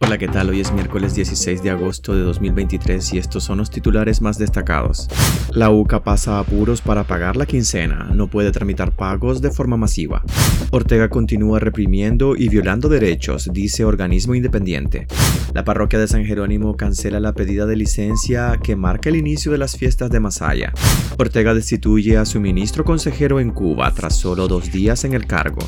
Hola, ¿qué tal? Hoy es miércoles 16 de agosto de 2023 y estos son los titulares más destacados. La UCA pasa apuros para pagar la quincena, no puede tramitar pagos de forma masiva. Ortega continúa reprimiendo y violando derechos, dice organismo independiente. La parroquia de San Jerónimo cancela la pedida de licencia que marca el inicio de las fiestas de Masaya. Ortega destituye a su ministro consejero en Cuba tras solo dos días en el cargo.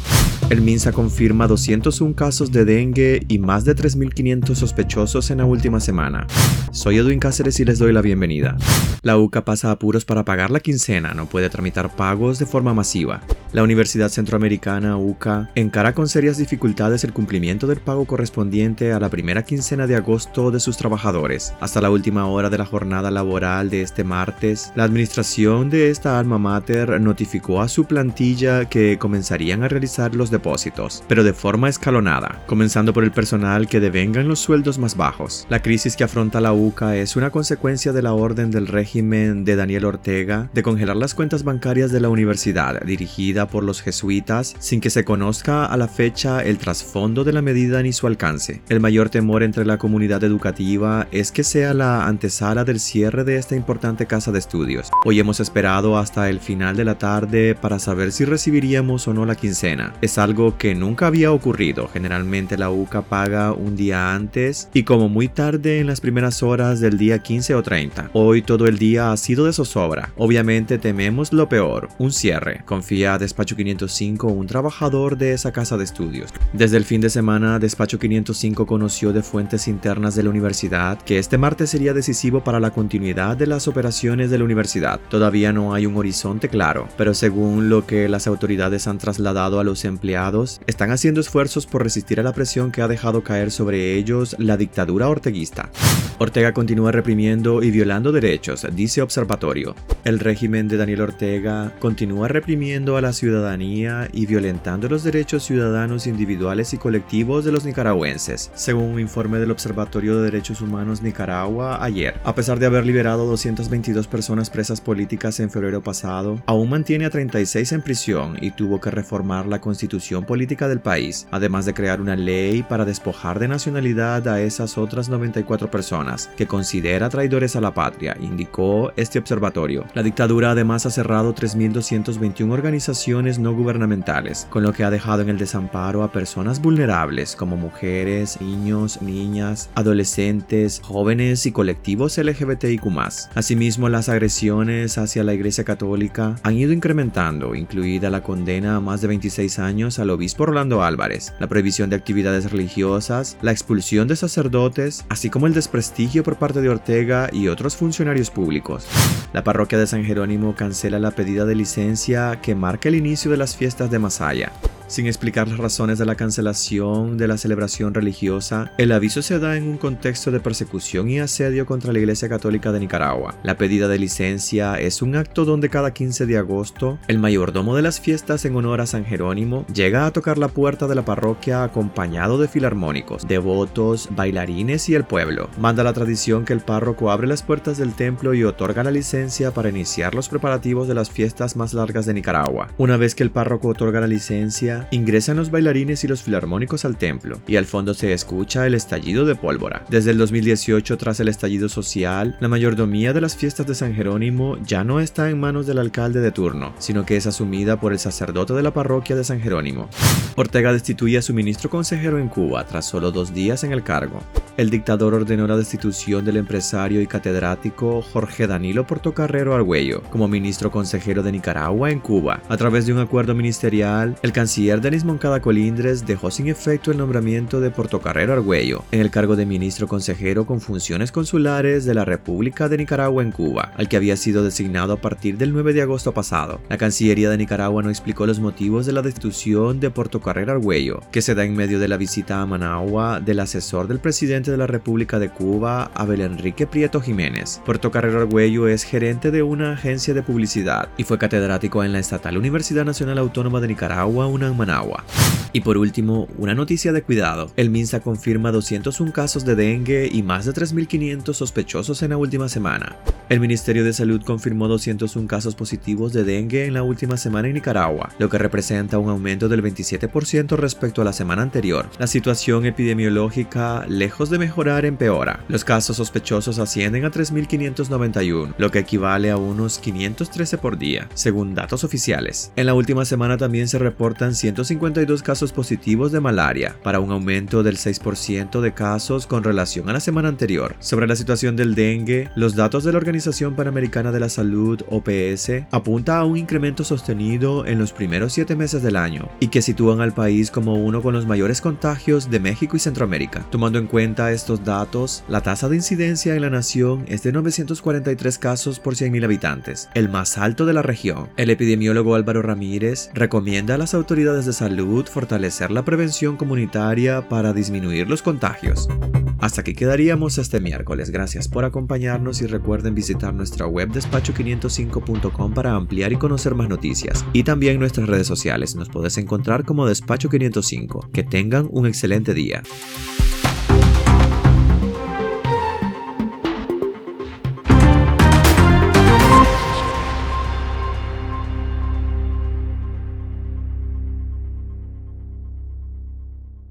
El MINSA confirma 201 casos de dengue y más de 3.500 sospechosos en la última semana. Soy Edwin Cáceres y les doy la bienvenida. La UCA pasa apuros para pagar la quincena, no puede tramitar pagos de forma masiva. La Universidad Centroamericana UCA encara con serias dificultades el cumplimiento del pago correspondiente a la primera quincena de agosto de sus trabajadores. Hasta la última hora de la jornada laboral de este martes, la administración de esta alma mater notificó a su plantilla que comenzarían a realizar los depósitos, pero de forma escalonada, comenzando por el personal que devengan los sueldos más bajos. La crisis que afronta la UCA es una consecuencia de la orden del régimen de Daniel Ortega de congelar las cuentas bancarias de la universidad, dirigida por los jesuitas, sin que se conozca a la fecha el trasfondo de la medida ni su alcance. El mayor temor entre la comunidad educativa es que sea la antesala del cierre de esta importante casa de estudios. Hoy hemos esperado hasta el final de la tarde para saber si recibiríamos o no la quincena. Es algo que nunca había ocurrido. Generalmente la UCA paga un día antes y como muy tarde en las primeras horas del día 15 o 30. Hoy todo el día ha sido de zozobra. Obviamente tememos lo peor, un cierre. Confía Despacho 505, un trabajador de esa casa de estudios. Desde el fin de semana, Despacho 505 conoció de fuentes internas de la universidad que este martes sería decisivo para la continuidad de las operaciones de la universidad. Todavía no hay un horizonte claro, pero según lo que las autoridades han trasladado a los empleados están haciendo esfuerzos por resistir a la presión que ha dejado caer sobre ellos la dictadura orteguista. Ortega continúa reprimiendo y violando derechos, dice Observatorio. El régimen de Daniel Ortega continúa reprimiendo a la ciudadanía y violentando los derechos ciudadanos individuales y colectivos de los nicaragüenses, según un informe del Observatorio de Derechos Humanos Nicaragua ayer. A pesar de haber liberado 222 personas presas políticas en febrero pasado, aún mantiene a 36 en prisión y tuvo que reformar la constitución política del país, además de crear una ley para despojar de nacionalidad a esas otras 94 personas que considera traidores a la patria, indicó este observatorio. La dictadura además ha cerrado 3.221 organizaciones no gubernamentales, con lo que ha dejado en el desamparo a personas vulnerables como mujeres, niños, niñas, adolescentes, jóvenes y colectivos LGBTIQ. Asimismo, las agresiones hacia la Iglesia Católica han ido incrementando, incluida la condena a más de 26 años al obispo Rolando Álvarez, la prohibición de actividades religiosas, la expulsión de sacerdotes, así como el desprestigio por parte de Ortega y otros funcionarios públicos. La parroquia de San Jerónimo cancela la pedida de licencia que marca el inicio de las fiestas de Masaya. Sin explicar las razones de la cancelación de la celebración religiosa, el aviso se da en un contexto de persecución y asedio contra la Iglesia Católica de Nicaragua. La pedida de licencia es un acto donde cada 15 de agosto, el mayordomo de las fiestas en honor a San Jerónimo llega a tocar la puerta de la parroquia acompañado de filarmónicos, devotos, bailarines y el pueblo. Manda la tradición que el párroco abre las puertas del templo y otorga la licencia para iniciar los preparativos de las fiestas más largas de Nicaragua. Una vez que el párroco otorga la licencia, ingresan los bailarines y los filarmónicos al templo, y al fondo se escucha el estallido de pólvora. Desde el 2018, tras el estallido social, la mayordomía de las fiestas de San Jerónimo ya no está en manos del alcalde de turno, sino que es asumida por el sacerdote de la parroquia de San Jerónimo. Ortega destituye a su ministro consejero en Cuba tras solo dos días en el cargo el dictador ordenó la destitución del empresario y catedrático Jorge Danilo Portocarrero Argüello como ministro consejero de Nicaragua en Cuba. A través de un acuerdo ministerial, el canciller Denis Moncada Colindres dejó sin efecto el nombramiento de Portocarrero Argüello en el cargo de ministro consejero con funciones consulares de la República de Nicaragua en Cuba, al que había sido designado a partir del 9 de agosto pasado. La Cancillería de Nicaragua no explicó los motivos de la destitución de Portocarrero Argüello, que se da en medio de la visita a Managua del asesor del presidente de la República de Cuba, Abel Enrique Prieto Jiménez. Puerto Carrero Argüello es gerente de una agencia de publicidad y fue catedrático en la Estatal Universidad Nacional Autónoma de Nicaragua, UNAM Managua. Y por último, una noticia de cuidado. El MINSA confirma 201 casos de dengue y más de 3.500 sospechosos en la última semana. El Ministerio de Salud confirmó 201 casos positivos de dengue en la última semana en Nicaragua, lo que representa un aumento del 27% respecto a la semana anterior. La situación epidemiológica, lejos de mejorar, empeora. Los casos sospechosos ascienden a 3.591, lo que equivale a unos 513 por día, según datos oficiales. En la última semana también se reportan 152 casos positivos de malaria, para un aumento del 6% de casos con relación a la semana anterior. Sobre la situación del dengue, los datos de la organización Panamericana de la Salud, OPS, apunta a un incremento sostenido en los primeros siete meses del año y que sitúan al país como uno con los mayores contagios de México y Centroamérica. Tomando en cuenta estos datos, la tasa de incidencia en la nación es de 943 casos por 100.000 habitantes, el más alto de la región. El epidemiólogo Álvaro Ramírez recomienda a las autoridades de salud fortalecer la prevención comunitaria para disminuir los contagios. Hasta aquí quedaríamos este miércoles. Gracias por acompañarnos y recuerden visitar nuestra web despacho505.com para ampliar y conocer más noticias. Y también nuestras redes sociales. Nos puedes encontrar como Despacho 505. Que tengan un excelente día.